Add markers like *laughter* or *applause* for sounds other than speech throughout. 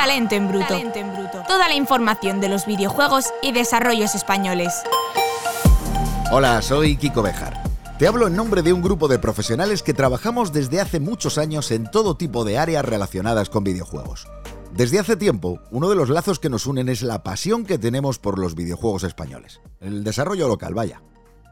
Talento en bruto. Toda la información de los videojuegos y desarrollos españoles. Hola, soy Kiko Bejar. Te hablo en nombre de un grupo de profesionales que trabajamos desde hace muchos años en todo tipo de áreas relacionadas con videojuegos. Desde hace tiempo, uno de los lazos que nos unen es la pasión que tenemos por los videojuegos españoles. El desarrollo local, vaya.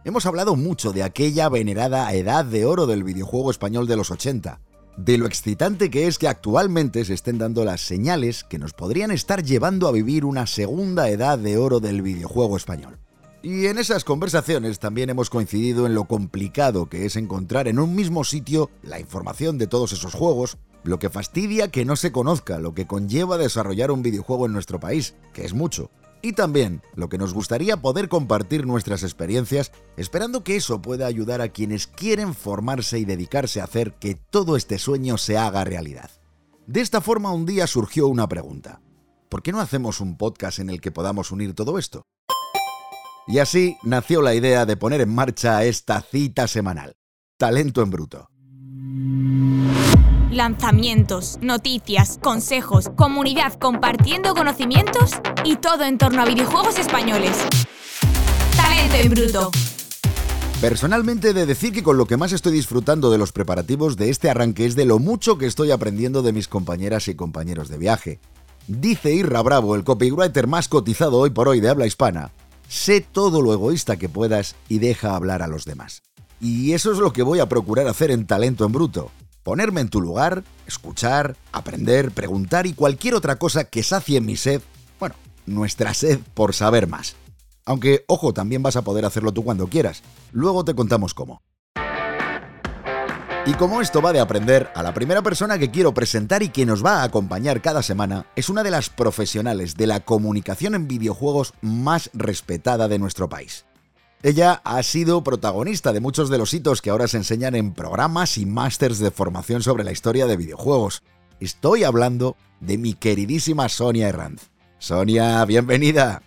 Hemos hablado mucho de aquella venerada edad de oro del videojuego español de los 80, de lo excitante que es que actualmente se estén dando las señales que nos podrían estar llevando a vivir una segunda edad de oro del videojuego español. Y en esas conversaciones también hemos coincidido en lo complicado que es encontrar en un mismo sitio la información de todos esos juegos, lo que fastidia que no se conozca lo que conlleva desarrollar un videojuego en nuestro país, que es mucho, y también lo que nos gustaría poder compartir nuestras experiencias, esperando que eso pueda ayudar a quienes quieren formarse y dedicarse a hacer que todo este sueño se haga realidad. De esta forma un día surgió una pregunta. ¿Por qué no hacemos un podcast en el que podamos unir todo esto? Y así nació la idea de poner en marcha esta cita semanal. Talento en bruto lanzamientos, noticias, consejos, comunidad compartiendo conocimientos y todo en torno a videojuegos españoles. Talento en bruto. Personalmente he de decir que con lo que más estoy disfrutando de los preparativos de este arranque es de lo mucho que estoy aprendiendo de mis compañeras y compañeros de viaje. Dice Irra Bravo, el copywriter más cotizado hoy por hoy de habla hispana, sé todo lo egoísta que puedas y deja hablar a los demás. Y eso es lo que voy a procurar hacer en Talento en Bruto ponerme en tu lugar, escuchar, aprender, preguntar y cualquier otra cosa que sacie mi sed, bueno, nuestra sed por saber más. Aunque, ojo, también vas a poder hacerlo tú cuando quieras. Luego te contamos cómo. Y como esto va de aprender, a la primera persona que quiero presentar y que nos va a acompañar cada semana es una de las profesionales de la comunicación en videojuegos más respetada de nuestro país. Ella ha sido protagonista de muchos de los hitos que ahora se enseñan en programas y másters de formación sobre la historia de videojuegos. Estoy hablando de mi queridísima Sonia Herranz. Sonia, bienvenida.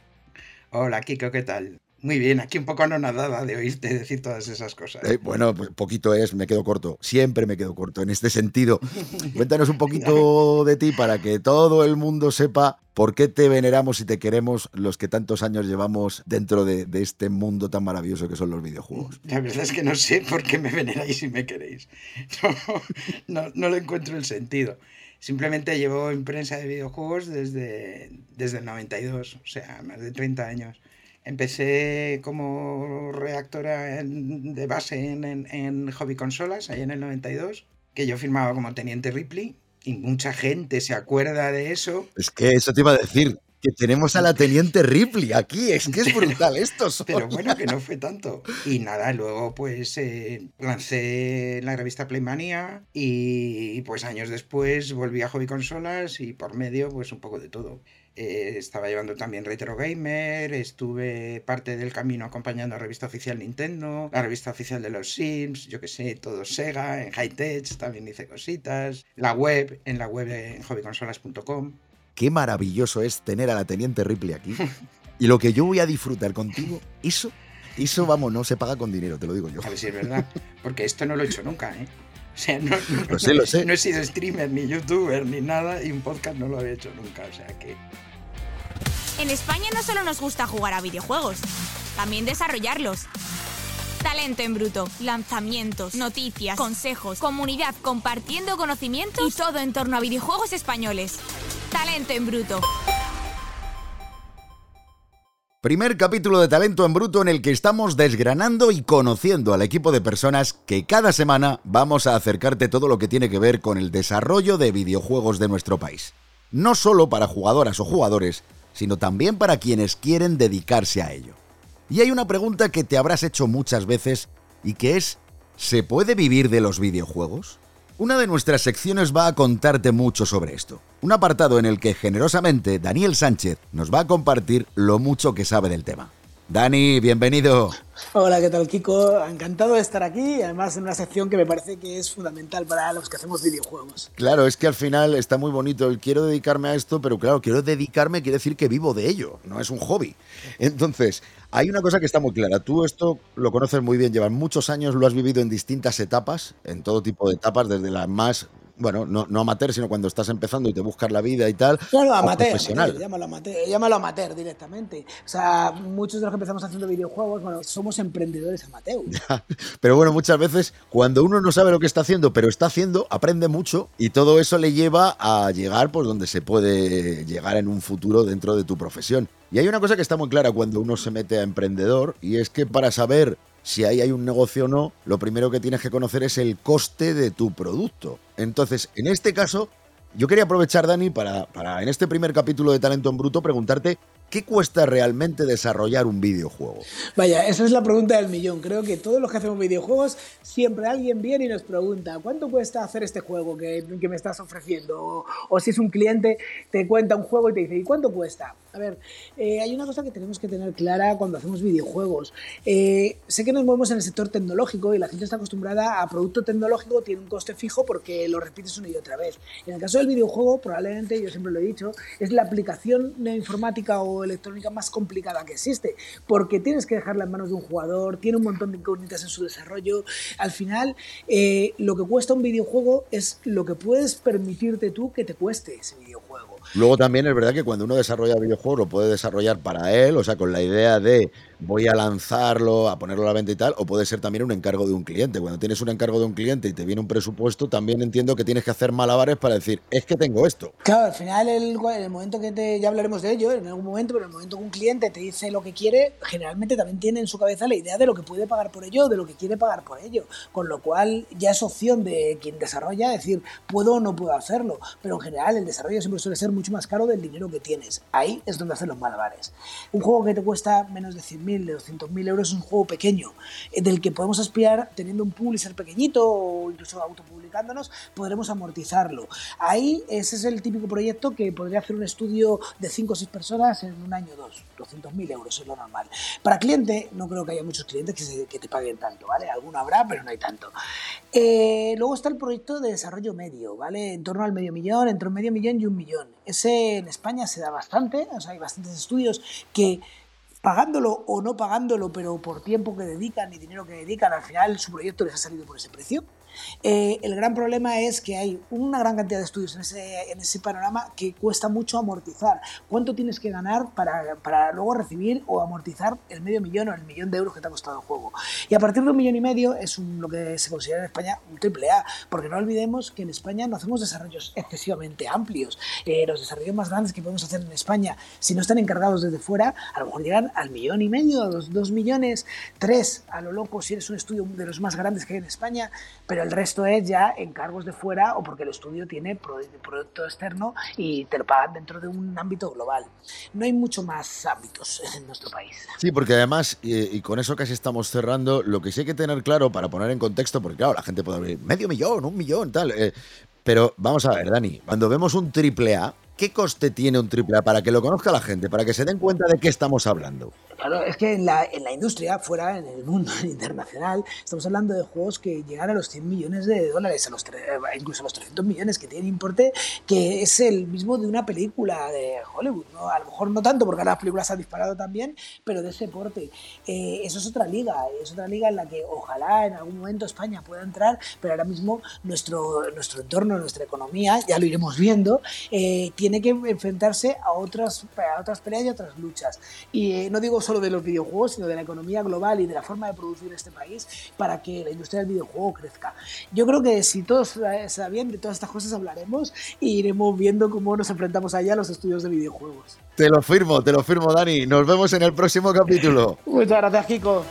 Hola, Kiko, ¿qué tal? Muy bien, aquí un poco anonadada de oírte decir todas esas cosas. Eh, bueno, pues poquito es, me quedo corto. Siempre me quedo corto en este sentido. *laughs* Cuéntanos un poquito de ti para que todo el mundo sepa por qué te veneramos y te queremos los que tantos años llevamos dentro de, este mundo tan maravilloso que son los videojuegos. La verdad es que no sé por qué me veneráis y me queréis. No, *laughs* no, le encuentro el sentido. Simplemente llevo en prensa de videojuegos desde, desde el 92, o sea, más de 30 años. Empecé como reactora de base en, en, Hobby Consolas, ahí en el 92, que yo firmaba como Teniente Ripley, y mucha gente se acuerda de eso. Es que eso te iba a decir, que tenemos a la Teniente Ripley aquí, es que es brutal esto. *laughs* Pero bueno, que no fue tanto. Y nada, luego pues eh, lancé la revista Playmania y pues años después volví a Hobby Consolas y por medio pues un poco de todo. Eh, estaba llevando también Retro Gamer, estuve parte del camino acompañando a la revista oficial Nintendo, la revista oficial de los Sims, yo que sé, todo Sega, en High también hice cositas, la web, en la web en hobbyconsolas.com. Qué maravilloso es tener a la Teniente Ripley aquí. y lo que yo voy a disfrutar contigo, eso, eso vamos, no se paga con dinero, te lo digo yo. A ver si es verdad, porque esto no lo he hecho nunca, ¿eh? O sea, no, lo sé, lo sé. no he sido streamer, ni youtuber, ni nada, y un podcast no lo había hecho nunca, o sea que... En España no solo nos gusta jugar a videojuegos, también desarrollarlos. Talento en bruto, lanzamientos, noticias, consejos, comunidad compartiendo conocimientos y todo en torno a videojuegos españoles. Talento en bruto. Primer capítulo de Talento en Bruto en el que estamos desgranando y conociendo al equipo de personas que cada semana vamos a acercarte todo lo que tiene que ver con el desarrollo de videojuegos de nuestro país. No solo para jugadoras o jugadores, sino también para quienes quieren dedicarse a ello. Y hay una pregunta que te habrás hecho muchas veces y que es, ¿se puede vivir de los videojuegos? Una de nuestras secciones va a contarte mucho sobre esto. Un apartado en el que generosamente Daniel Sánchez nos va a compartir lo mucho que sabe del tema. Dani, bienvenido. Hola, ¿qué tal, Kiko? Encantado de estar aquí, además en una sección que me parece que es fundamental para los que hacemos videojuegos. Claro, es que al final está muy bonito el quiero dedicarme a esto, pero claro, quiero dedicarme quiere decir que vivo de ello, no es un hobby. Entonces, hay una cosa que está muy clara. Tú esto lo conoces muy bien, llevas muchos años, lo has vivido en distintas etapas, en todo tipo de etapas, desde las más bueno, no, no amateur, sino cuando estás empezando y te buscas la vida y tal. Claro, amateur, profesional. llámalo, amateur, llámalo amateur directamente. O sea, muchos de los que empezamos haciendo videojuegos, bueno, somos emprendedores amateur. *laughs* pero bueno, muchas veces cuando uno no sabe lo que está haciendo, pero está haciendo, aprende mucho y todo eso le lleva a llegar por donde se puede llegar en un futuro dentro de tu profesión. Y hay una cosa que está muy clara cuando uno se mete a emprendedor y es que para saber si ahí hay un negocio o no, lo primero que tienes que conocer es el coste de tu producto. Entonces, en este caso, yo quería aprovechar, Dani, para, para en este primer capítulo de Talento en Bruto preguntarte ¿Qué cuesta realmente desarrollar un videojuego? Vaya, esa es la pregunta del millón. Creo que todos los que hacemos videojuegos, siempre alguien viene y nos pregunta, ¿cuánto cuesta hacer este juego que, me estás ofreciendo? O, si es un cliente, te cuenta un juego y te dice, ¿y cuánto cuesta? A ver, eh, hay una cosa que tenemos que tener clara cuando hacemos videojuegos. Eh, sé que nos movemos en el sector tecnológico y la gente está acostumbrada a producto tecnológico, tiene un coste fijo porque lo repites una y otra vez. En el caso del videojuego, probablemente, yo siempre lo he dicho, es la aplicación informática o electrónica más complicada que existe, porque tienes que dejarla en manos de un jugador, tiene un montón de incógnitas en su desarrollo. Al final, eh, lo que cuesta un videojuego es lo que puedes permitirte tú que te cueste ese videojuego. Luego también es verdad que cuando uno desarrolla videojuegos lo puede desarrollar para él, o sea, con la idea de voy a lanzarlo, a ponerlo a la venta y tal, o puede ser también un encargo de un cliente. Cuando tienes un encargo de un cliente y te viene un presupuesto, también entiendo que tienes que hacer malabares para decir, es que tengo esto. Claro, al final, el, el momento que te, ya hablaremos de ello en algún momento, pero en el momento que un cliente te dice lo que quiere, generalmente también tiene en su cabeza la idea de lo que puede pagar por ello, de lo que quiere pagar por ello. Con lo cual ya es opción de quien desarrolla decir, puedo o no puedo hacerlo. Pero en general el desarrollo siempre suele ser mucho más caro del dinero que tienes. Ahí es donde hacen los malabares. Un juego que te cuesta menos de 100.000 de 200.000 euros es un juego pequeño, eh, del que podemos aspirar teniendo un publisher pequeñito o incluso autopublicándonos, podremos amortizarlo. Ahí ese es el típico proyecto que podría hacer un estudio de 5 o 6 personas en un año o dos. 200.000 euros es lo normal. Para cliente, no creo que haya muchos clientes que, te paguen tanto, ¿vale? Alguno habrá, pero no hay tanto. Eh, luego está el proyecto de desarrollo medio, ¿vale? En torno al medio millón, entre un medio millón y un millón. Ese en España se da bastante, o sea, hay bastantes estudios que pagándolo o no pagándolo, pero por tiempo que dedican y dinero que dedican, al final su proyecto les ha salido por ese precio. Eh, el gran problema es que hay una gran cantidad de estudios en ese, panorama que cuesta mucho amortizar. ¿Cuánto tienes que ganar para, para, luego recibir o amortizar el medio millón o el millón de euros que te ha costado el juego? Y a partir de un millón y medio es lo que se considera en España un triple A, porque no olvidemos que en España no hacemos desarrollos excesivamente amplios. Eh, los desarrollos más grandes que podemos hacer en España, si no están encargados desde fuera, a lo mejor llegan al millón y medio, a los dos millones, tres a lo loco si eres un estudio de los más grandes que hay en España, pero el resto es ya encargos de fuera o porque el estudio tiene producto externo y te lo pagan dentro de un ámbito global. No hay mucho más ámbitos *laughs* en nuestro país. Sí, porque además, y, con eso casi estamos cerrando, lo que sí hay que tener claro para poner en contexto, porque claro, la gente puede abrir medio millón, un millón, tal. Eh, pero vamos a ver, Dani, cuando vemos un triple A, ¿qué coste tiene un triple A para que lo conozca la gente, para que se den cuenta de qué estamos hablando? Claro, es que en la, en la industria, fuera, en el mundo *laughs* internacional, estamos hablando de juegos que llegan a los 100 millones de dólares, a los eh, incluso a los 300 millones, que tienen importe que es el mismo de una película de Hollywood. ¿no? A lo mejor no tanto, porque las películas han disparado también, pero de ese porte. Eh, eso es otra liga, es otra liga en la que ojalá en algún momento España pueda entrar, pero ahora mismo nuestro, nuestro entorno, nuestra economía, ya lo iremos viendo, eh, tiene que enfrentarse a otras, a otras peleas y otras luchas. Y no digo solo de los videojuegos, sino de la economía global y de la forma de producir este país para que la industria del videojuego crezca. Yo creo que si todo está bien, de todas estas cosas hablaremos y iremos viendo cómo nos enfrentamos allá a los estudios de videojuegos. Te lo firmo, te lo firmo, Dani. Nos vemos en el próximo capítulo. *laughs* Muchas gracias, Kiko.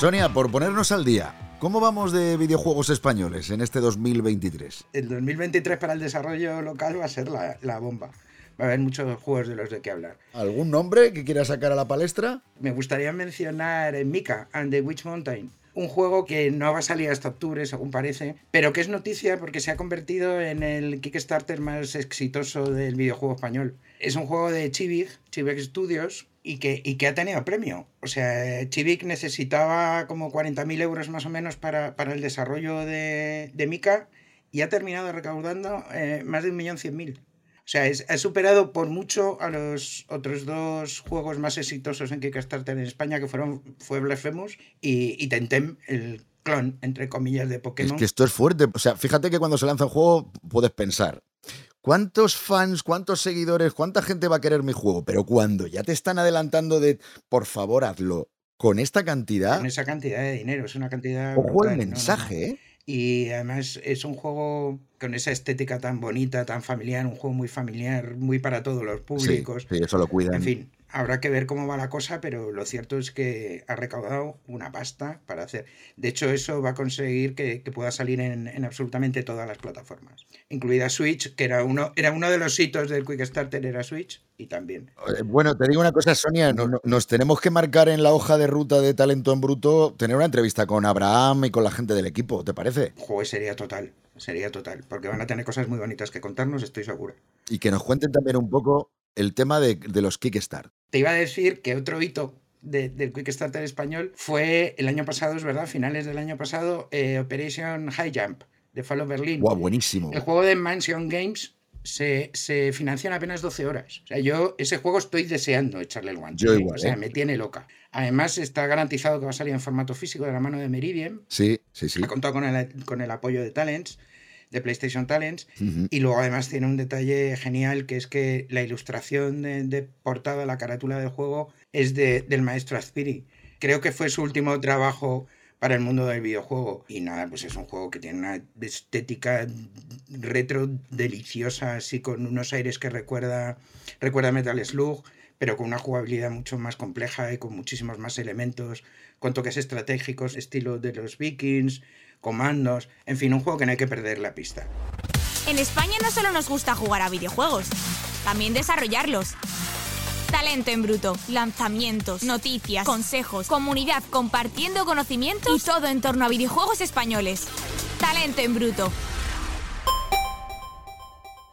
Sonia, por ponernos al día, ¿cómo vamos de videojuegos españoles en este 2023? El 2023 para el desarrollo local va a ser la, bomba. Va a haber muchos juegos de los de qué hablar. ¿Algún nombre que quieras sacar a la palestra? Me gustaría mencionar Mika and the Witch Mountain. Un juego que no va a salir hasta octubre, según parece, pero que es noticia porque se ha convertido en el Kickstarter más exitoso del videojuego español. Es un juego de Chivig, Chivig Studios, y que, y que ha tenido premio. O sea, Chivik necesitaba como 40.000 euros más o menos para, el desarrollo de, de Mika y ha terminado recaudando eh, más de 1.100.000. O sea, es, ha superado por mucho a los otros dos juegos más exitosos en Kickstarter en España, que fueron fue Blasphemous y, y Tentem, el clon, entre comillas, de Pokémon. Es que esto es fuerte. O sea, fíjate que cuando se lanza un juego puedes pensar, ¿Cuántos fans, cuántos seguidores, cuánta gente va a querer mi juego? Pero cuando ya te están adelantando de, por favor, hazlo con esta cantidad. Con esa cantidad de dinero, es una cantidad. Ojo el mensaje, ¿eh? Y además es un juego con esa estética tan bonita, tan familiar, un juego muy familiar, muy para todos los públicos. Sí, eso lo cuidan. En fin, Habrá que ver cómo va la cosa, pero lo cierto es que ha recaudado una pasta para hacer. De hecho, eso va a conseguir que, pueda salir en, absolutamente todas las plataformas, incluida Switch, que era uno, era uno de los hitos del Quick Starter, era Switch, y también. Eh, bueno, te digo una cosa, Sonia, nos tenemos que marcar en la hoja de ruta de Talento en Bruto tener una entrevista con Abraham y con la gente del equipo, ¿te parece? Joder, sería total, sería total, porque van a tener cosas muy bonitas que contarnos, estoy seguro. Y que nos cuenten también un poco el tema de, los Kickstarter. Te iba a decir que otro hito del Kickstarter español fue el año pasado, es verdad, finales del año pasado, eh, Operation High Jump de Fall of Berlin. Wow, buenísimo. El juego de Mansion Games se, se financia en apenas 12 horas. O sea, yo ese juego estoy deseando echarle el guante. Yo igual, O sea, ¿eh? me tiene loca. Además, está garantizado que va a salir en formato físico de la mano de Meridian. Sí, sí, sí. Ha contado con el, con el apoyo de Talents de PlayStation Talents. Y luego además tiene un detalle genial que es que la ilustración de, portada, la carátula del juego, es de, del maestro Azpiri. Creo que fue su último trabajo para el mundo del videojuego. Y nada, pues es un juego que tiene una estética retro deliciosa, así con unos aires que recuerda, recuerda Metal Slug, pero con una jugabilidad mucho más compleja y con muchísimos más elementos, con toques estratégicos, estilo de los Vikings, comandos, en fin, un juego que no hay que perder la pista. En España no solo nos gusta jugar a videojuegos, también desarrollarlos. Talento en bruto, lanzamientos, noticias, consejos, comunidad compartiendo conocimientos y todo en torno a videojuegos españoles. Talento en bruto.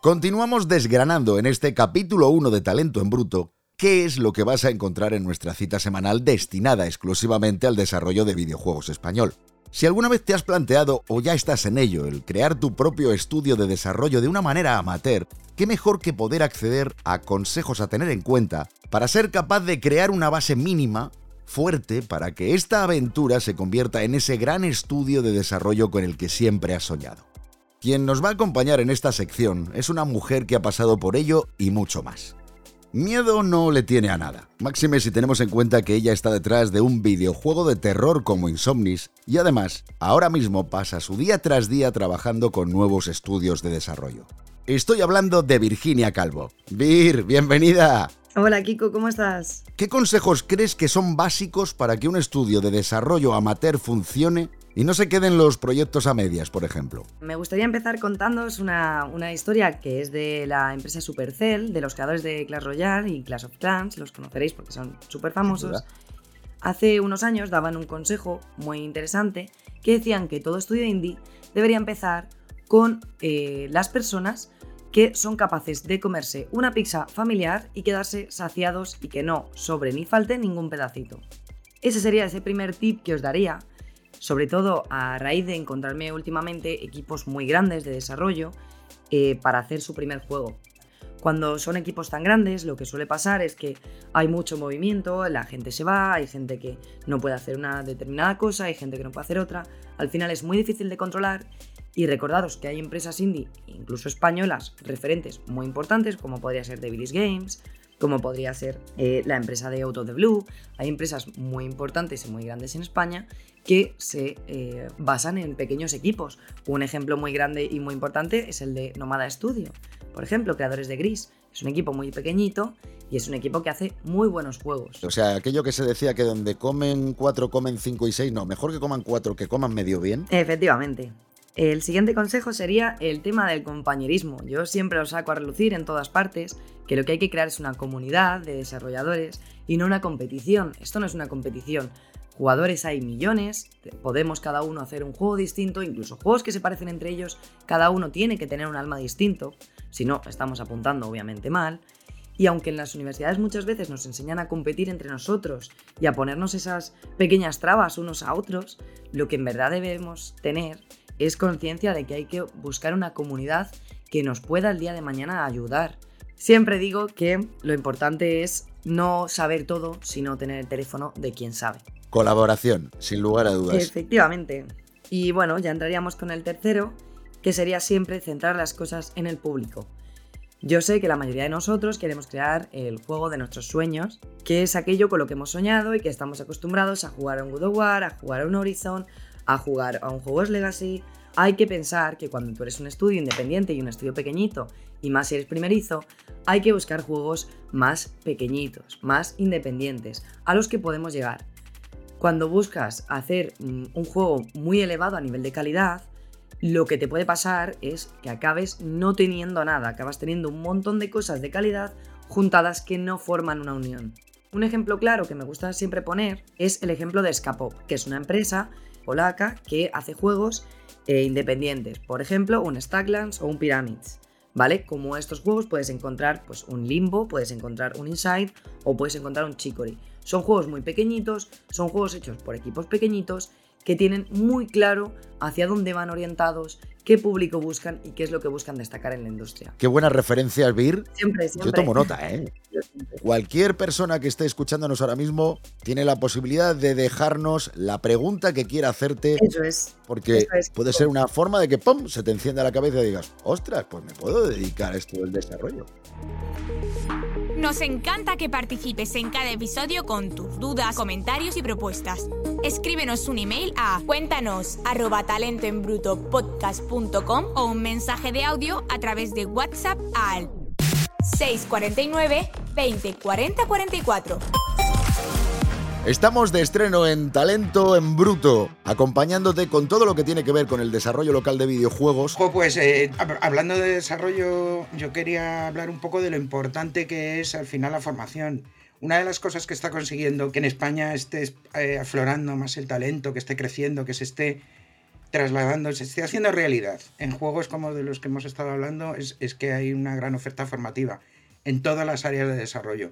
Continuamos desgranando en este capítulo 1 de Talento en Bruto qué es lo que vas a encontrar en nuestra cita semanal destinada exclusivamente al desarrollo de videojuegos español. Si alguna vez te has planteado o ya estás en ello el crear tu propio estudio de desarrollo de una manera amateur, qué mejor que poder acceder a consejos a tener en cuenta para ser capaz de crear una base mínima, fuerte, para que esta aventura se convierta en ese gran estudio de desarrollo con el que siempre has soñado. Quien nos va a acompañar en esta sección es una mujer que ha pasado por ello y mucho más. Miedo no le tiene a nada, máxime si tenemos en cuenta que ella está detrás de un videojuego de terror como Insomnis y además ahora mismo pasa su día tras día trabajando con nuevos estudios de desarrollo. Estoy hablando de Virginia Calvo. Vir, bienvenida. Hola Kiko, ¿cómo estás? ¿Qué consejos crees que son básicos para que un estudio de desarrollo amateur funcione y no se queden los proyectos a medias, por ejemplo. Me gustaría empezar contándoos una, historia que es de la empresa Supercell, de los creadores de Clash Royale y Clash of Clans, los conoceréis porque son súper famosos. Hace unos años daban un consejo muy interesante que decían que todo estudio indie debería empezar con eh, las personas que son capaces de comerse una pizza familiar y quedarse saciados y que no sobre ni falte ningún pedacito. Ese sería ese primer tip que os daría sobre todo a raíz de encontrarme últimamente equipos muy grandes de desarrollo eh, para hacer su primer juego. Cuando son equipos tan grandes, lo que suele pasar es que hay mucho movimiento, la gente se va, hay gente que no puede hacer una determinada cosa, hay gente que no puede hacer otra. Al final es muy difícil de controlar y recordaros que hay empresas indie, incluso españolas, referentes muy importantes, como podría ser Devilis Games, como podría ser eh, la empresa de Auto de Blue. Hay empresas muy importantes y muy grandes en España que se eh, basan en pequeños equipos. Un ejemplo muy grande y muy importante es el de Nomada Studio. Por ejemplo, creadores de Gris. Es un equipo muy pequeñito y es un equipo que hace muy buenos juegos. O sea, aquello que se decía que donde comen cuatro, comen cinco y seis, no, mejor que coman cuatro, que coman medio bien. Efectivamente. El siguiente consejo sería el tema del compañerismo. Yo siempre lo saco a relucir en todas partes, que lo que hay que crear es una comunidad de desarrolladores y no una competición. Esto no es una competición. Jugadores hay millones, podemos cada uno hacer un juego distinto, incluso juegos que se parecen entre ellos, cada uno tiene que tener un alma distinto, si no, estamos apuntando obviamente mal. Y aunque en las universidades muchas veces nos enseñan a competir entre nosotros y a ponernos esas pequeñas trabas unos a otros, lo que en verdad debemos tener es conciencia de que hay que buscar una comunidad que nos pueda el día de mañana ayudar. Siempre digo que lo importante es no saber todo, sino tener el teléfono de quien sabe. Colaboración, sin lugar a dudas. Efectivamente. Y bueno, ya entraríamos con el tercero, que sería siempre centrar las cosas en el público. Yo sé que la mayoría de nosotros queremos crear el juego de nuestros sueños, que es aquello con lo que hemos soñado y que estamos acostumbrados a jugar a un God of War, a jugar a un Horizon, a jugar a un Hogwarts Legacy. Hay que pensar que cuando tú eres un estudio independiente y un estudio pequeñito, y más eres primerizo, hay que buscar juegos más pequeñitos, más independientes, a los que podemos llegar. Cuando buscas hacer mm, un juego muy elevado a nivel de calidad, lo que te puede pasar es que acabes no teniendo nada, acabas teniendo un montón de cosas de calidad juntadas que no forman una unión. Un ejemplo claro que me gusta siempre poner es el ejemplo de Scapop, que es una empresa polaca que hace juegos eh, independientes, por ejemplo, un Stacklands o un Pyramids. ¿Vale? Como estos juegos puedes encontrar pues, un Limbo, puedes encontrar un Inside o puedes encontrar un Chicory. Son juegos muy pequeñitos, son juegos hechos por equipos pequeñitos que tienen muy claro hacia dónde van orientados, qué público buscan y qué es lo que buscan destacar en la industria. Qué buenas referencias, Vir. Siempre, siempre. Yo tomo nota, ¿eh? *laughs* Cualquier persona que esté escuchándonos ahora mismo tiene la posibilidad de dejarnos la pregunta que quiera hacerte. Eso es. Porque puede ser una forma de que ¡pum! se te encienda la cabeza y digas, ostras, pues me puedo dedicar a esto del desarrollo. Nos encanta que participes en cada episodio con tus dudas, comentarios y propuestas. Escríbenos un email a cuéntanos arroba talentoenbrutopodcast.com o un mensaje de audio a través de WhatsApp al 649 20 40 44. Estamos de estreno en Talento en Bruto, acompañándote con todo lo que tiene que ver con el desarrollo local de videojuegos. Pues eh, hablando de desarrollo, yo quería hablar un poco de lo importante que es al final la formación. Una de las cosas que está consiguiendo que en España esté eh, aflorando más el talento, que esté creciendo, que se esté trasladando, se esté haciendo realidad en juegos como de los que hemos estado hablando, es, es que hay una gran oferta formativa en todas las áreas de desarrollo.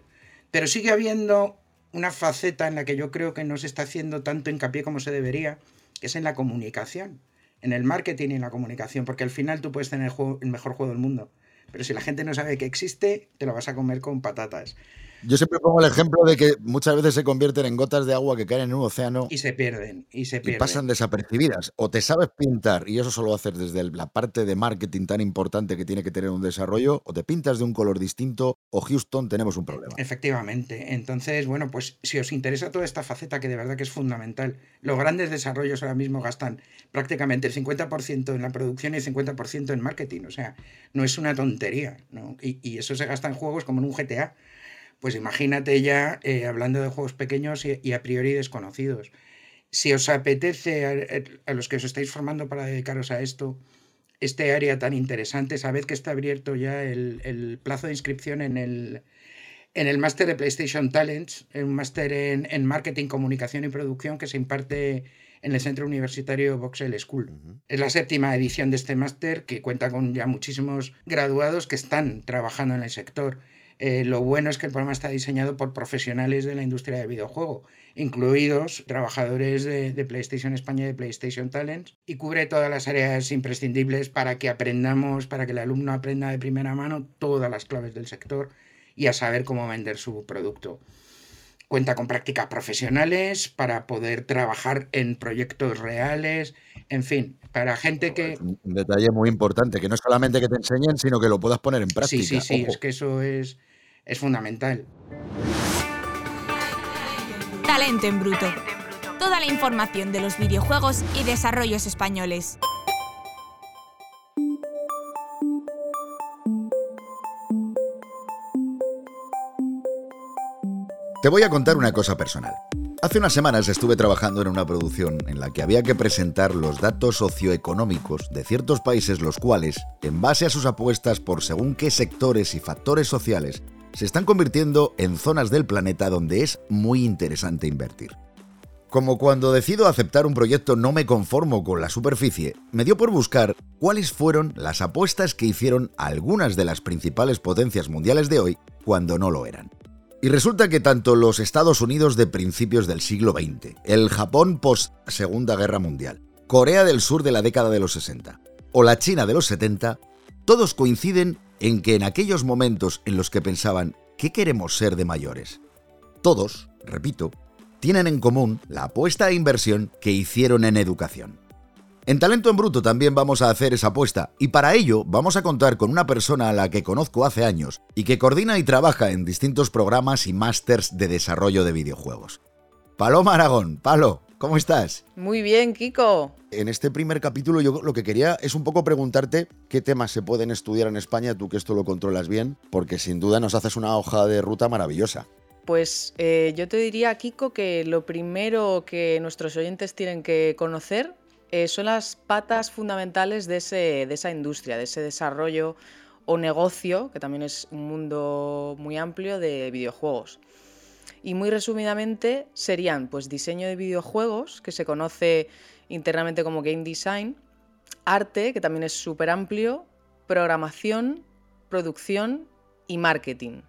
Pero sigue habiendo una faceta en la que yo creo que no se está haciendo tanto hincapié como se debería, que es en la comunicación, en el marketing y en la comunicación, porque al final tú puedes tener el, mejor juego del mundo, pero si la gente no sabe que existe, te lo vas a comer con patatas. Yo siempre pongo el ejemplo de que muchas veces se convierten en gotas de agua que caen en un océano. Y se pierden, y se pierden. Y pasan desapercibidas. O te sabes pintar, y eso solo haces desde la parte de marketing tan importante que tiene que tener un desarrollo, o te pintas de un color distinto, o Houston, tenemos un problema. Efectivamente. Entonces, bueno, pues si os interesa toda esta faceta, que de verdad que es fundamental, los grandes desarrollos ahora mismo gastan prácticamente el 50% en la producción y el 50% en marketing. O sea, no es una tontería. ¿no? Y, y eso se gasta en juegos como en un GTA pues imagínate ya eh, hablando de juegos pequeños y, a priori desconocidos. Si os apetece a, los que os estáis formando para dedicaros a esto, este área tan interesante, sabed que está abierto ya el, plazo de inscripción en el, en el máster de PlayStation Talents, un máster en, marketing, comunicación y producción que se imparte en el Centro Universitario Voxel School. Es la séptima edición de este máster que cuenta con ya muchísimos graduados que están trabajando en el sector eh, lo bueno es que el programa está diseñado por profesionales de la industria del videojuego, incluidos trabajadores de, PlayStation España y de PlayStation Talents, y cubre todas las áreas imprescindibles para que aprendamos, para que el alumno aprenda de primera mano todas las claves del sector y a saber cómo vender su producto. Cuenta con prácticas profesionales para poder trabajar en proyectos reales, en fin, para gente que... Un detalle muy importante, que no es solamente que te enseñen, sino que lo puedas poner en práctica. Sí, sí, sí, es que eso es, es fundamental. Talento en bruto. Toda la información de los videojuegos y desarrollos españoles. Te voy a contar una cosa personal. Hace unas semanas estuve trabajando en una producción en la que había que presentar los datos socioeconómicos de ciertos países los cuales, en base a sus apuestas por según qué sectores y factores sociales, se están convirtiendo en zonas del planeta donde es muy interesante invertir. Como cuando decido aceptar un proyecto no me conformo con la superficie, me dio por buscar cuáles fueron las apuestas que hicieron algunas de las principales potencias mundiales de hoy cuando no lo eran. Y resulta que tanto los Estados Unidos de principios del siglo XX, el Japón post Segunda Guerra Mundial, Corea del Sur de la década de los 60 o la China de los 70 todos coinciden en que en aquellos momentos en los que pensaban ¿qué queremos ser de mayores? Todos, repito, tienen en común la apuesta e inversión que hicieron en educación. En Talento en Bruto también vamos a hacer esa apuesta y para ello vamos a contar con una persona a la que conozco hace años y que coordina y trabaja en distintos programas y másters de desarrollo de videojuegos. Paloma Aragón, Palo, ¿cómo estás? Muy bien, Kiko. En este primer capítulo yo lo que quería es un poco preguntarte qué temas se pueden estudiar en España, tú que esto lo controlas bien, porque sin duda nos haces una hoja de ruta maravillosa. Pues eh, yo te diría, Kiko, que lo primero que nuestros oyentes tienen que conocer eh, son las patas fundamentales de, ese, de esa industria, de ese desarrollo o negocio, que también es un mundo muy amplio de videojuegos. Y muy resumidamente serían pues diseño de videojuegos, que se conoce internamente como game design, arte, que también es súper amplio, programación, producción y marketing.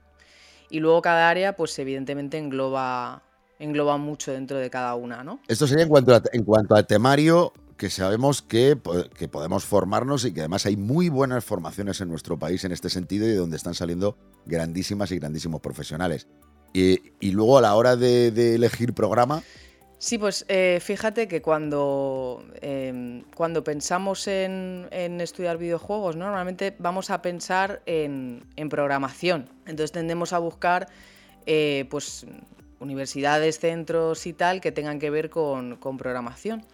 Y luego cada área, pues evidentemente engloba, engloba mucho dentro de cada una, ¿no? Esto sería en cuanto en cuanto al temario que sabemos que, que, podemos formarnos y que además hay muy buenas formaciones en nuestro país en este sentido y de donde están saliendo grandísimas y grandísimos profesionales. Y, luego a la hora de, elegir programa... Sí, pues eh, fíjate que cuando, em, cuando pensamos en, estudiar videojuegos, normalmente vamos a pensar en, programación. Entonces tendemos a buscar eh, pues, universidades, centros y tal que tengan que ver con, con programación.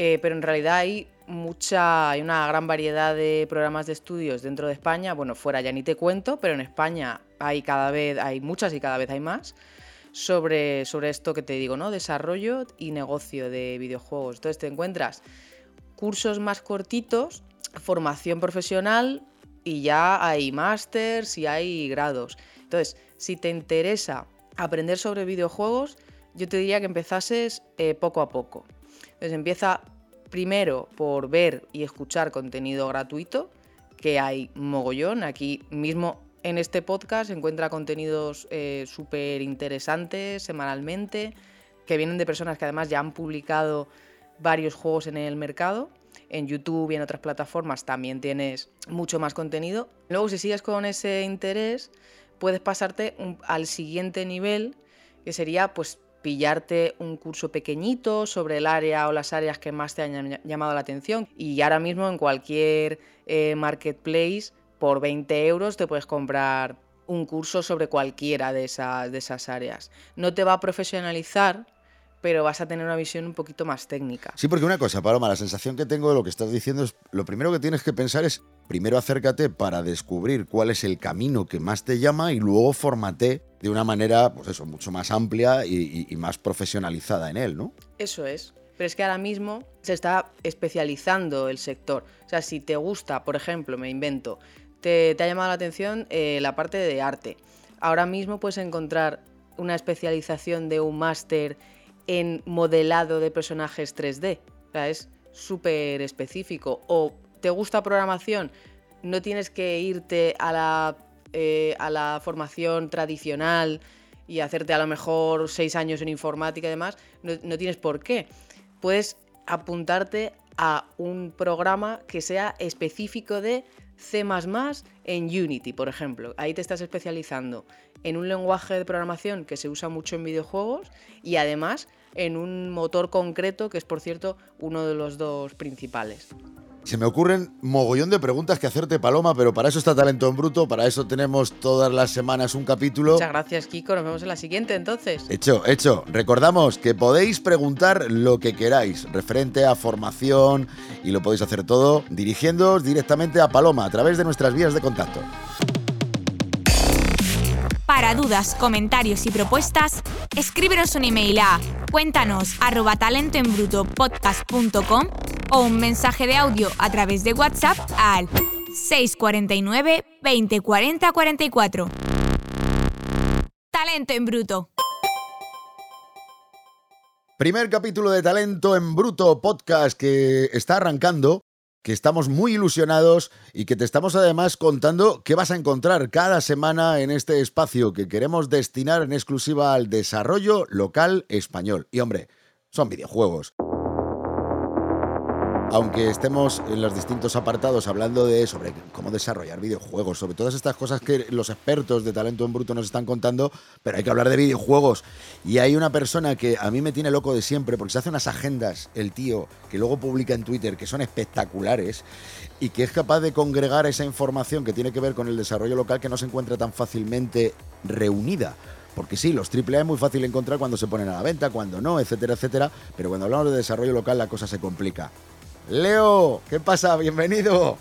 Eh, pero en realidad hay mucha, hay una gran variedad de programas de estudios dentro de España. Bueno, fuera ya ni te cuento, pero en España hay cada vez, hay muchas y cada vez hay más sobre, sobre esto que te digo, ¿no? Desarrollo y negocio de videojuegos. Entonces te encuentras cursos más cortitos, formación profesional y ya hay másters y hay grados. Entonces, si te interesa aprender sobre videojuegos, yo te diría que empezases eh, poco a poco. Entonces empieza primero por ver y escuchar contenido gratuito, que hay mogollón. Aquí mismo en este podcast encuentra contenidos eh, súper interesantes semanalmente, que vienen de personas que además ya han publicado varios juegos en el mercado. En YouTube y en otras plataformas también tienes mucho más contenido. Luego, si sigues con ese interés, puedes pasarte al siguiente nivel, que sería pues pillarte un curso pequeñito sobre el área o las áreas que más te hayan llamado la atención. Y ahora mismo en cualquier eh, marketplace, por 20 euros te puedes comprar un curso sobre cualquiera de de esas áreas. No te va a profesionalizar, pero vas a tener una visión un poquito más técnica. Sí, porque una cosa, Paloma, la sensación que tengo de lo que estás diciendo es, lo primero que tienes que pensar es, primero acércate para descubrir cuál es el camino que más te llama y luego formate de una manera, pues eso, mucho más amplia y, más profesionalizada en él, ¿no? Eso es. Pero es que ahora mismo se está especializando el sector. O sea, si te gusta, por ejemplo, me invento, te, ha llamado la atención eh, la parte de arte. Ahora mismo puedes encontrar una especialización de un máster en modelado de personajes 3D. O sea, es súper específico. O te gusta programación, no tienes que irte a la, eh, a la formación tradicional y hacerte a lo mejor seis años en informática y demás, no, no tienes por qué. Puedes apuntarte a un programa que sea específico de C en Unity, por ejemplo. Ahí te estás especializando en un lenguaje de programación que se usa mucho en videojuegos y además en un motor concreto que es, por cierto, uno de los dos principales. Se me ocurren mogollón de preguntas que hacerte, Paloma, pero para eso está Talento en Bruto, para eso tenemos todas las semanas un capítulo. Muchas gracias, Kiko. Nos vemos en la siguiente, entonces. Hecho, hecho. Recordamos que podéis preguntar lo que queráis referente a formación y lo podéis hacer todo dirigiéndoos directamente a Paloma a través de nuestras vías de contacto. Para dudas, comentarios y propuestas, escríbenos un email a cuéntanos arroba talentoenbrutopodcast.com o un mensaje de audio a través de WhatsApp al 649 20 40 44. Talento en Bruto. Primer capítulo de Talento en Bruto podcast que está arrancando que estamos muy ilusionados y que te estamos además contando qué vas a encontrar cada semana en este espacio que queremos destinar en exclusiva al desarrollo local español. Y hombre, son videojuegos. Aunque estemos en los distintos apartados hablando de sobre cómo desarrollar videojuegos, sobre todas estas cosas que los expertos de talento en bruto nos están contando, pero hay que hablar de videojuegos. Y hay una persona que a mí me tiene loco de siempre, porque se hace unas agendas, el tío, que luego publica en Twitter, que son espectaculares, y que es capaz de congregar esa información que tiene que ver con el desarrollo local que no se encuentra tan fácilmente reunida. Porque sí, los AAA es muy fácil encontrar cuando se ponen a la venta, cuando no, etcétera, etcétera. Pero cuando hablamos de desarrollo local la cosa se complica. Leo, ¿qué pasa? Bienvenido.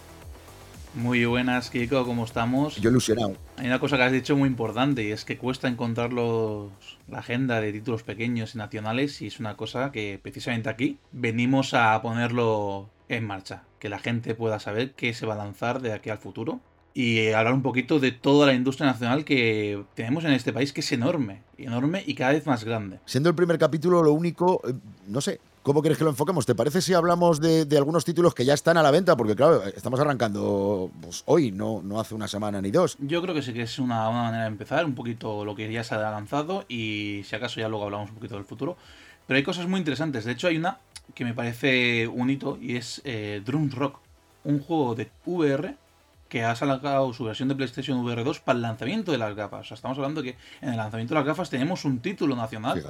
Muy buenas, Kiko, ¿cómo estamos? Yo ilusionado. Hay una cosa que has dicho muy importante y es que cuesta encontrar los, la agenda de títulos pequeños y nacionales y es una cosa que precisamente aquí venimos a ponerlo en marcha, que la gente pueda saber qué se va a lanzar de aquí al futuro y hablar un poquito de toda la industria nacional que tenemos en este país, que es enorme, enorme y cada vez más grande. Siendo el primer capítulo, lo único, eh, no sé, ¿Cómo quieres que lo enfoquemos? ¿Te parece si hablamos de, algunos títulos que ya están a la venta? Porque claro, estamos arrancando pues, hoy, no, no hace una semana ni dos. Yo creo que sí que es una, una, manera de empezar, un poquito lo que ya se ha lanzado y si acaso ya luego hablamos un poquito del futuro. Pero hay cosas muy interesantes. De hecho, hay una que me parece un hito y es eh, Drum Rock, un juego de VR que ha sacado su versión de PlayStation VR 2 para el lanzamiento de las gafas. O sea, estamos hablando que en el lanzamiento de las gafas tenemos un título nacional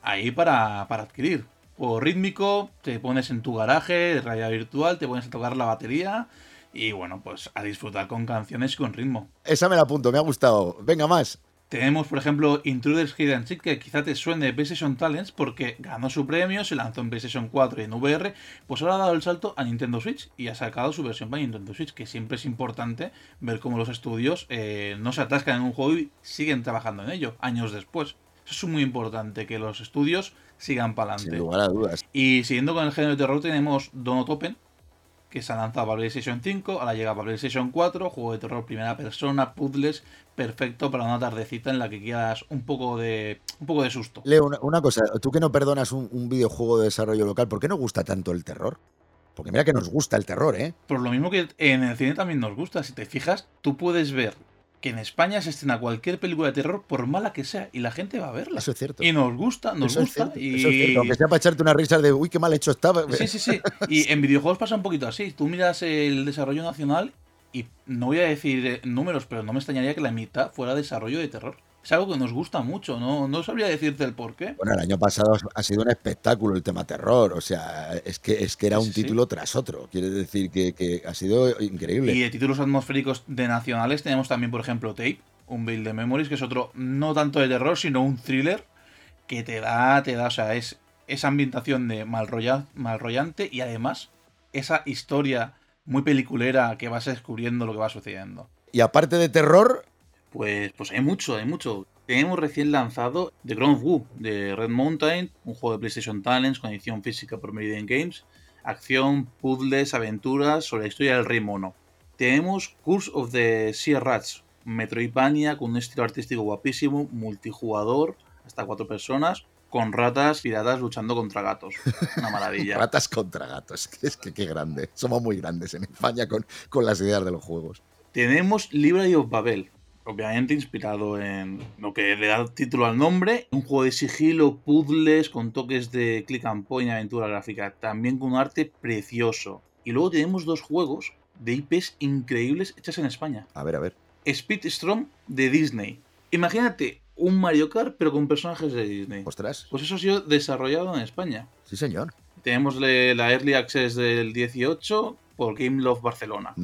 ahí para, para, adquirir. O rítmico, te pones en tu garaje, realidad virtual, te pones a tocar la batería y bueno, pues a disfrutar con canciones con ritmo. Esa me la apunto, me ha gustado. Venga más. Tenemos, por ejemplo, Intruders Hidden Seek, que quizá te suene de PlayStation Talents porque ganó su premio, se lanzó en PlayStation 4 y en VR, pues ahora ha dado el salto a Nintendo Switch y ha sacado su versión para Nintendo Switch, que siempre es importante ver cómo los estudios eh, no se atascan en un juego y siguen trabajando en ello años después. Eso es muy importante, que los estudios sigan para adelante. Sin lugar a dudas. Y siguiendo con el género de terror, tenemos Donut Open, que se ha lanzado para PlayStation 5, ahora llega para PlayStation 4, juego de terror primera persona, puzzles, perfecto para una tardecita en la que quieras un poco de un poco de susto. Leo, una, cosa, tú que no perdonas un, videojuego de desarrollo local, ¿por qué no gusta tanto el terror? Porque mira que nos gusta el terror, ¿eh? Por lo mismo que en el cine también nos gusta, si te fijas, tú puedes ver que en España se estrena cualquier película de terror, por mala que sea, y la gente va a verla. Eso es cierto. Y nos gusta, nos gusta. y... Eso es cierto. Aunque sea para echarte una risa de, uy, qué mal hecho estaba. Sí, sí, sí. Y en videojuegos pasa un poquito así. Tú miras el desarrollo nacional y no voy a decir números, pero no me extrañaría que la mitad fuera desarrollo de terror es algo que nos gusta mucho, no, no sabría decirte el por qué. Bueno, el año pasado ha sido un espectáculo el tema terror, o sea, es que, es que era un título tras otro, quiere decir que, ha sido increíble. Y de títulos atmosféricos de nacionales tenemos también, por ejemplo, Tape, un build de Memories, que es otro, no tanto de terror, sino un thriller que te da, te da, o sea, es esa ambientación de mal, rollante y además esa historia muy peliculera que vas descubriendo lo que va sucediendo. Y aparte de terror, pues, pues hay mucho, hay mucho. Tenemos recién lanzado The Ground Woo de Red Mountain, un juego de PlayStation Talents con edición física por Meridian Games. Acción, puzzles, aventuras sobre la historia del rey mono. Tenemos Curse of the Sea Rats, Metroidvania con un estilo artístico guapísimo, multijugador, hasta cuatro personas, con ratas piratas luchando contra gatos. Una maravilla. *laughs* ratas contra gatos, *laughs* es que qué grande. Somos muy grandes en España con, con las ideas de los juegos. Tenemos Library of Babel, obviamente inspirado en lo que le da título al nombre, un juego de sigilo, puzzles con toques de click and point y aventura gráfica, también con un arte precioso. Y luego tenemos dos juegos de IPs increíbles hechas en España. A ver, a ver. Speedstrom de Disney. Imagínate un Mario Kart pero con personajes de Disney. Ostras. Pues eso ha sido desarrollado en España. Sí, señor. Tenemos la Early Access del 18 por Game Love Barcelona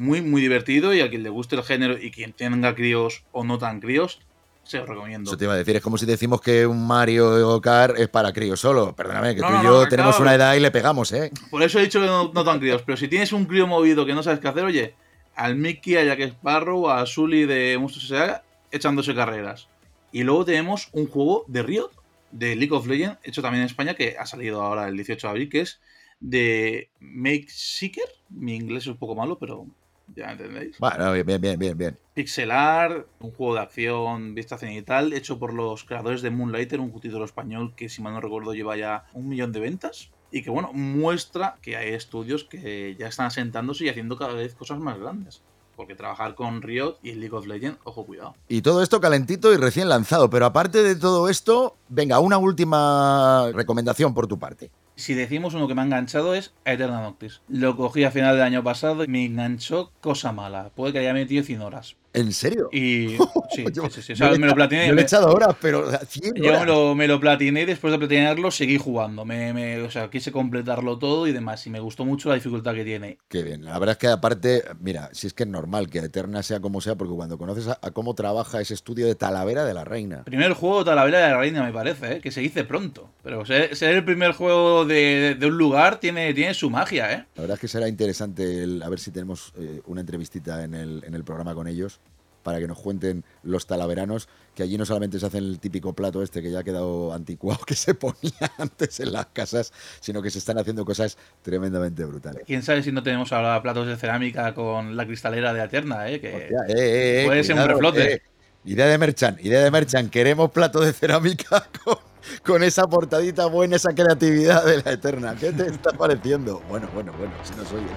muy, muy divertido y a quien le guste el género y quien tenga críos o no tan críos, se lo recomiendo. Eso te iba a decir, es como si decimos que un Mario Kart es para críos solo. Perdóname, que tú y yo tenemos una edad y le pegamos, ¿eh? Por eso he dicho que no, tan críos, pero si tienes un crío movido que no sabes qué hacer, oye, al Mickey, a Jack Sparrow, a Sully de Monstruos S.A. echándose carreras. Y luego tenemos un juego de Riot, de League of Legends, hecho también en España, que ha salido ahora el 18 de abril, que es de Make Seeker. Mi inglés es un poco malo, pero ¿Ya entendéis? Bueno, bien, bien, bien, bien. Pixelar, un juego de acción, vista cenital, hecho por los creadores de Moonlighter, un título español que, si mal no recuerdo, lleva ya un millón de ventas. Y que, bueno, muestra que hay estudios que ya están asentándose y haciendo cada vez cosas más grandes. Porque trabajar con Riot y League of Legends, ojo, cuidado. Y todo esto calentito y recién lanzado. Pero aparte de todo esto, venga, una última recomendación por tu parte. Si decimos uno que me ha enganchado es Eterna Noctis. Lo cogí a final del año pasado y me enganchó cosa mala. Puede que haya metido 100 horas. ¿En serio? Y *laughs* sí, Yo- sí, sí. O sea, me lo platiné. Yo le he echado horas, pero 100 yo horas. me lo, me lo platiné y después de platinarlo seguí jugando. Me, me- o sea, quise completarlo todo y demás. Y me gustó mucho la dificultad que tiene. Qué bien. La verdad es que aparte, mira, si es que es normal que Eterna sea como sea, porque cuando conoces a, a cómo trabaja ese estudio de Talavera de la Reina. Primer juego de Talavera de la Reina, me parece, ¿eh? que se dice pronto. Pero ser, ser el primer juego de, de un lugar tiene, tiene su magia, ¿eh? La verdad es que será interesante el- a ver si tenemos eh, una entrevistita en el, en el programa con ellos para que nos cuenten los talaveranos, que allí no solamente se hacen el típico plato este que ya ha quedado anticuado *laughs* que se ponía antes en las casas, sino que se están haciendo cosas tremendamente brutales. Quién sabe si no tenemos ahora platos de cerámica con la cristalera de Aterna, ¿eh? Que Hostia, eh, eh, eh, puede ser un reflote. Idea de Merchan, idea de Merchan, queremos plato de cerámica *laughs* con, con esa portadita buena, esa creatividad de la Eterna. ¿Qué te está pareciendo? Bueno, bueno, bueno, si nos oyen.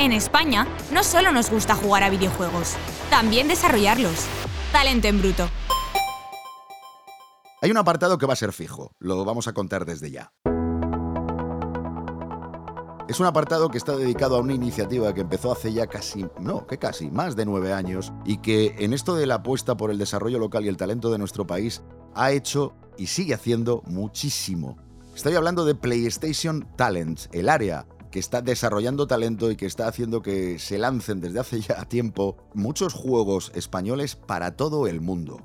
En España, no solo nos gusta jugar a videojuegos, también desarrollarlos. Talento en bruto. Hay un apartado que va a ser fijo, lo vamos a contar desde ya. Es un apartado que está dedicado a una iniciativa que empezó hace ya casi, no, que casi, más de nueve años, y que en esto de la apuesta por el desarrollo local y el talento de nuestro país ha hecho y sigue haciendo muchísimo. Estoy hablando de PlayStation Talent, el área que está desarrollando talento y que está haciendo que se lancen desde hace ya tiempo muchos juegos españoles para todo el mundo.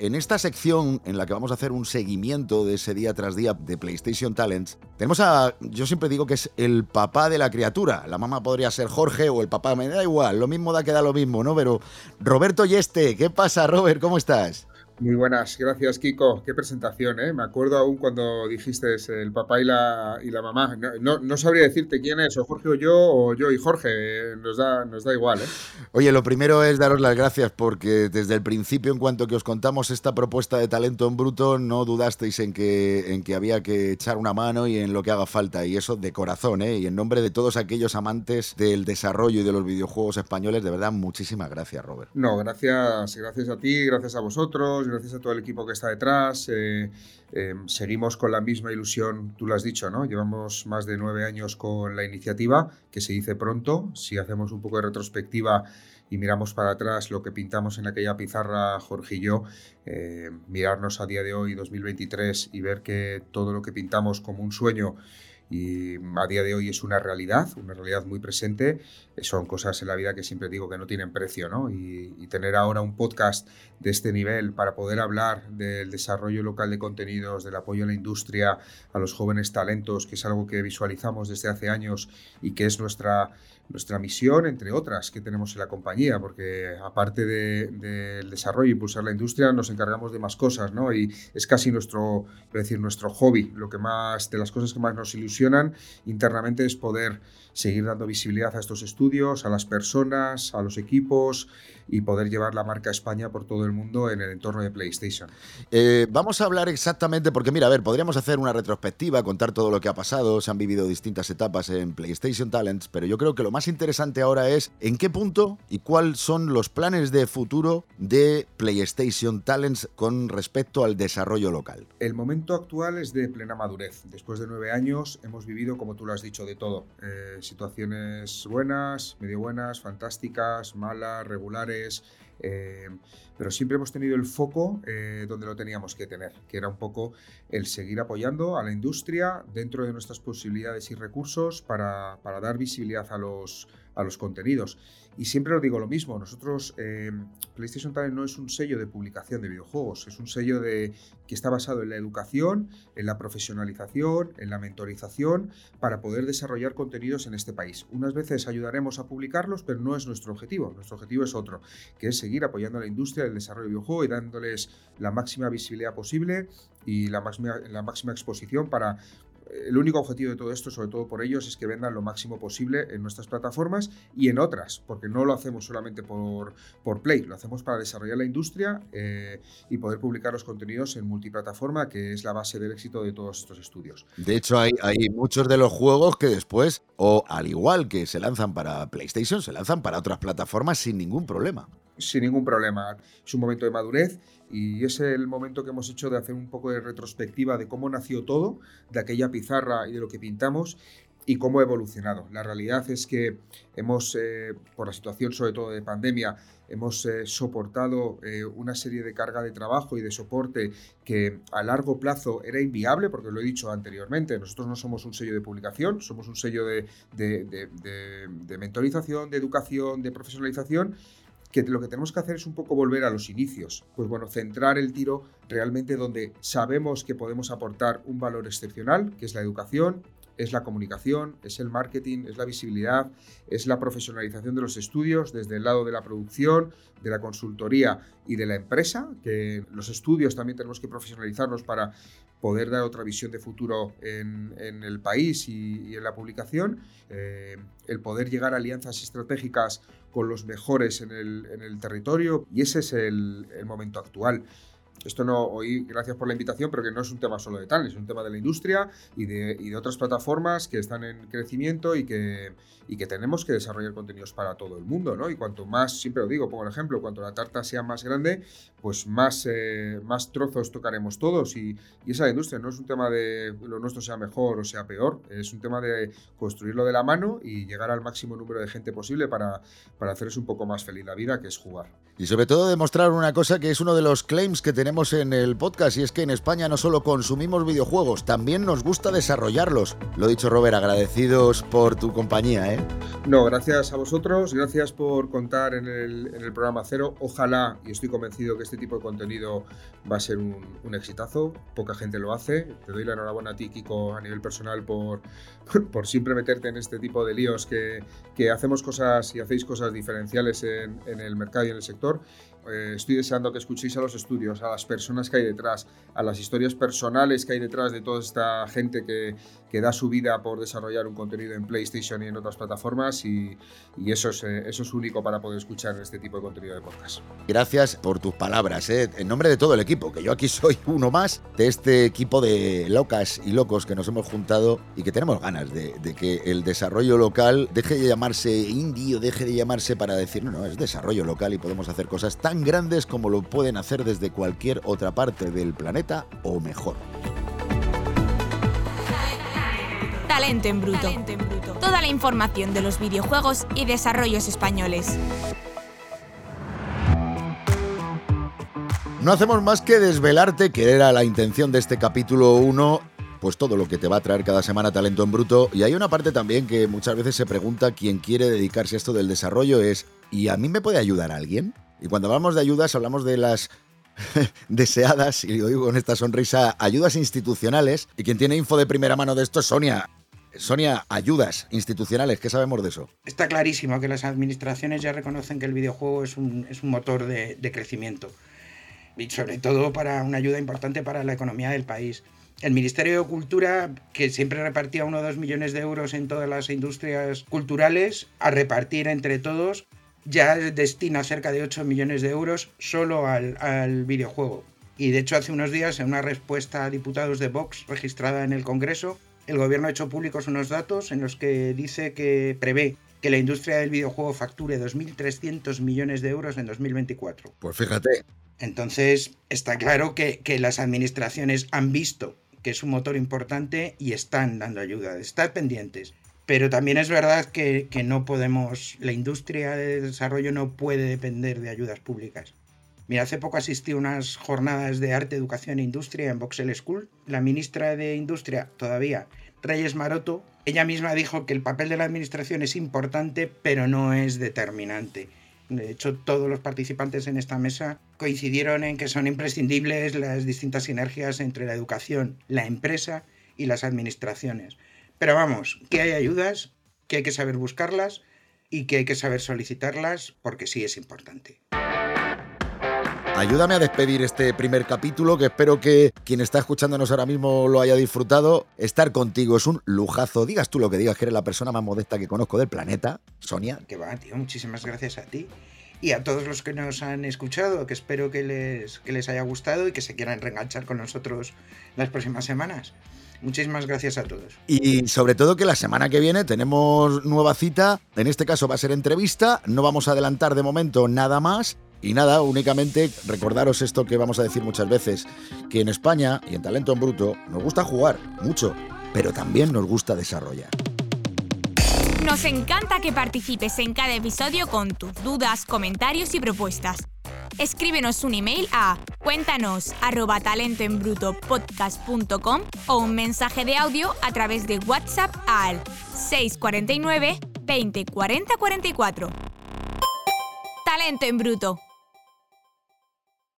En esta sección en la que vamos a hacer un seguimiento de ese día tras día de PlayStation Talents, tenemos a, yo siempre digo que es el papá de la criatura. La mamá podría ser Jorge o el papá, me da igual, lo mismo da que da lo mismo, ¿no? Pero Roberto Yeste, ¿qué pasa, Robert? ¿Cómo estás? Muy buenas, gracias Kiko. Qué presentación, ¿eh? Me acuerdo aún cuando dijiste el papá y la, y la mamá. No, no, no sabría decirte quién es, o Jorge o yo, o yo y Jorge. Nos da, nos da igual, ¿eh? Oye, lo primero es daros las gracias porque desde el principio, en cuanto que os contamos esta propuesta de talento en bruto, no dudasteis en que, en que había que echar una mano y en lo que haga falta. Y eso de corazón, ¿eh? Y en nombre de todos aquellos amantes del desarrollo y de los videojuegos españoles, de verdad, muchísimas gracias, Robert. No, gracias, gracias a ti, gracias a vosotros, gracias a todo el equipo que está detrás. eh, eh, seguimos con la misma ilusión, tú lo has dicho, ¿no? Llevamos más de nueve años con la iniciativa, que se dice pronto. Si hacemos un poco de retrospectiva y miramos para atrás lo que pintamos en aquella pizarra, Jorge y yo, eh, mirarnos a día de hoy, 2023, y ver que todo lo que pintamos como un sueño y a día de hoy es una realidad, una realidad muy presente. Eh, Son cosas en la vida que siempre digo que no tienen precio, ¿no? Y, y tener ahora un podcast de este nivel para poder hablar del desarrollo local de contenidos, del apoyo a la industria, a los jóvenes talentos, que es algo que visualizamos desde hace años y que es nuestra, nuestra misión, entre otras, que tenemos en la compañía, porque aparte del de, desarrollo e impulsar la industria, nos encargamos de más cosas, ¿no? Y es casi nuestro, decir, nuestro hobby, lo que más, de las cosas que más nos ilusionan internamente es poder seguir dando visibilidad a estos estudios, a las personas, a los equipos y poder llevar la marca España por todo el mundo en el entorno de PlayStation. Eh, vamos a hablar exactamente, porque mira, a ver, podríamos hacer una retrospectiva, contar todo lo que ha pasado, se han vivido distintas etapas en PlayStation Talents, pero yo creo que lo más interesante ahora es en qué punto y cuáles son los planes de futuro de PlayStation Talents con respecto al desarrollo local. El momento actual es de plena madurez. Después de nueve años hemos vivido, como tú lo has dicho, de todo. Eh, situaciones buenas, medio buenas, fantásticas, malas, regulares. Eh, pero siempre hemos tenido el foco eh, donde lo teníamos que tener, que era un poco el seguir apoyando a la industria dentro de nuestras posibilidades y recursos para, para dar visibilidad a los, a los contenidos. Y siempre os digo lo mismo, nosotros, eh, PlayStation Talent no es un sello de publicación de videojuegos, es un sello de, que está basado en la educación, en la profesionalización, en la mentorización, para poder desarrollar contenidos en este país. Unas veces ayudaremos a publicarlos, pero no es nuestro objetivo, nuestro objetivo es otro, que es seguir apoyando a la industria del desarrollo de videojuego y dándoles la máxima visibilidad posible y la máxima, la máxima exposición para el único objetivo de todo esto, sobre todo por ellos, es que vendan lo máximo posible en nuestras plataformas y en otras, porque no lo hacemos solamente por, por Play, lo hacemos para desarrollar la industria eh, y poder publicar los contenidos en multiplataforma, que es la base del éxito de todos estos estudios. De hecho, hay, hay muchos de los juegos que después, o al igual que se lanzan para PlayStation, se lanzan para otras plataformas sin ningún problema. Sin ningún problema. Es un momento de madurez y es el momento que hemos hecho de hacer un poco de retrospectiva de cómo nació todo, de aquella pizarra y de lo que pintamos y cómo ha evolucionado. La realidad es que hemos, eh, por la situación sobre todo de pandemia, hemos eh, soportado eh, una serie de carga de trabajo y de soporte que a largo plazo era inviable, porque lo he dicho anteriormente, nosotros no somos un sello de publicación, somos un sello de, de mentorización, de educación, de profesionalización, que lo que tenemos que hacer es un poco volver a los inicios. Pues bueno, centrar el tiro realmente donde sabemos que podemos aportar un valor excepcional, que es la educación, es la comunicación, es el marketing, es la visibilidad, es la profesionalización de los estudios desde el lado de la producción, de la consultoría y de la empresa, que los estudios también tenemos que profesionalizarlos para poder dar otra visión de futuro en, el país y, en la publicación, eh, el poder llegar a alianzas estratégicas con los mejores en el, territorio y ese es el momento actual esto no, hoy, gracias por la invitación, pero que no es un tema solo de tal, es un tema de la industria y de, y de otras plataformas que están en crecimiento y que, y que tenemos que desarrollar contenidos para todo el mundo, ¿no? Y cuanto más, siempre lo digo, pongo el ejemplo, cuanto la tarta sea más grande, pues más, eh, más trozos tocaremos todos y, y esa industria no es un tema de lo nuestro sea mejor o sea peor, es un tema de construirlo de la mano y llegar al máximo número de gente posible para, para hacerles un poco más feliz la vida, que es jugar. Y sobre todo demostrar una cosa que es uno de los claims que tenemos en el podcast y es que en España no solo consumimos videojuegos, también nos gusta desarrollarlos. Lo dicho, Robert, agradecidos por tu compañía. ¿eh? No, gracias a vosotros, gracias por contar en el, programa Cero. Ojalá, y estoy convencido que este tipo de contenido va a ser un, exitazo. Poca gente lo hace. Te doy la enhorabuena a ti, Kiko, a nivel personal, por, por siempre meterte en este tipo de líos que, hacemos cosas y hacéis cosas diferenciales en, en el mercado y en el sector. Eh, estoy deseando que escuchéis a los estudios, a las personas que hay detrás, a las historias personales que hay detrás de toda esta gente que, que da su vida por desarrollar un contenido en PlayStation y en otras plataformas y, y eso, es, eh, eso es único para poder escuchar este tipo de contenido de podcast. Gracias por tus palabras, eh, en nombre de todo el equipo, que yo aquí soy uno más de este equipo de locas y locos que nos hemos juntado y que tenemos ganas de, de que el desarrollo local deje de llamarse indie o deje de llamarse para decir, no, no, es desarrollo local y podemos hacer cosas tan grandes como lo pueden hacer desde cualquier otra parte del planeta o mejor. Talento en bruto. Toda la información de los videojuegos y desarrollos españoles. No hacemos más que desvelarte que era la intención de este capítulo 1 pues todo lo que te va a traer cada semana talento en bruto. Y hay una parte también que muchas veces se pregunta quién quiere dedicarse a esto del desarrollo es, ¿y a mí me puede ayudar alguien? Y cuando hablamos de ayudas, hablamos de las *laughs* deseadas, y lo digo con esta sonrisa, ayudas institucionales. Y quien tiene info de primera mano de esto es Sonia. Sonia, ayudas institucionales, ¿qué sabemos de eso? Está clarísimo que las administraciones ya reconocen que el videojuego es un, motor de, de crecimiento. Y sobre todo para una ayuda importante para la economía del país. El Ministerio de Cultura, que siempre repartía uno o dos millones de euros en todas las industrias culturales, a repartir entre todos, ya destina cerca de 8 millones de euros solo al, videojuego. Y de hecho hace unos días, en una respuesta a diputados de Vox registrada en el Congreso, el gobierno ha hecho públicos unos datos en los que dice que prevé que la industria del videojuego facture 2.300 millones de euros en 2024. Pues fíjate. Entonces, está claro que, que, las administraciones han visto que es un motor importante y están dando ayuda. Están pendientes. Pero también es verdad que, no podemos, la industria de desarrollo no puede depender de ayudas públicas. Mira, hace poco asistí a unas jornadas de arte, educación e industria en Voxel School. La ministra de Industria, todavía, Reyes Maroto, ella misma dijo que el papel de la administración es importante, pero no es determinante. De hecho, todos los participantes en esta mesa coincidieron en que son imprescindibles las distintas sinergias entre la educación, la empresa y las administraciones. Pero vamos, que hay ayudas, que hay que saber buscarlas y que hay que saber solicitarlas porque sí es importante. Ayúdame a despedir este primer capítulo, que espero que quien está escuchándonos ahora mismo lo haya disfrutado. Estar contigo es un lujazo. Digas tú lo que digas, que eres la persona más modesta que conozco del planeta, Sonia. Que va, tío, muchísimas gracias a ti. Y a todos los que nos han escuchado, que espero que les, que les haya gustado y que se quieran reenganchar con nosotros las próximas semanas. Muchísimas gracias a todos. Y sobre todo que la semana que viene tenemos nueva cita. En este caso va a ser entrevista. No vamos a adelantar de momento nada más. Y nada, únicamente recordaros esto que vamos a decir muchas veces, que en España y en Talento en Bruto nos gusta jugar mucho, pero también nos gusta desarrollar. Nos encanta que participes en cada episodio con tus dudas, comentarios y propuestas. Escríbenos un email a cuéntanos arroba talentoenbrutopodcast.com o un mensaje de audio a través de WhatsApp al 649 20 40 44. Talento en Bruto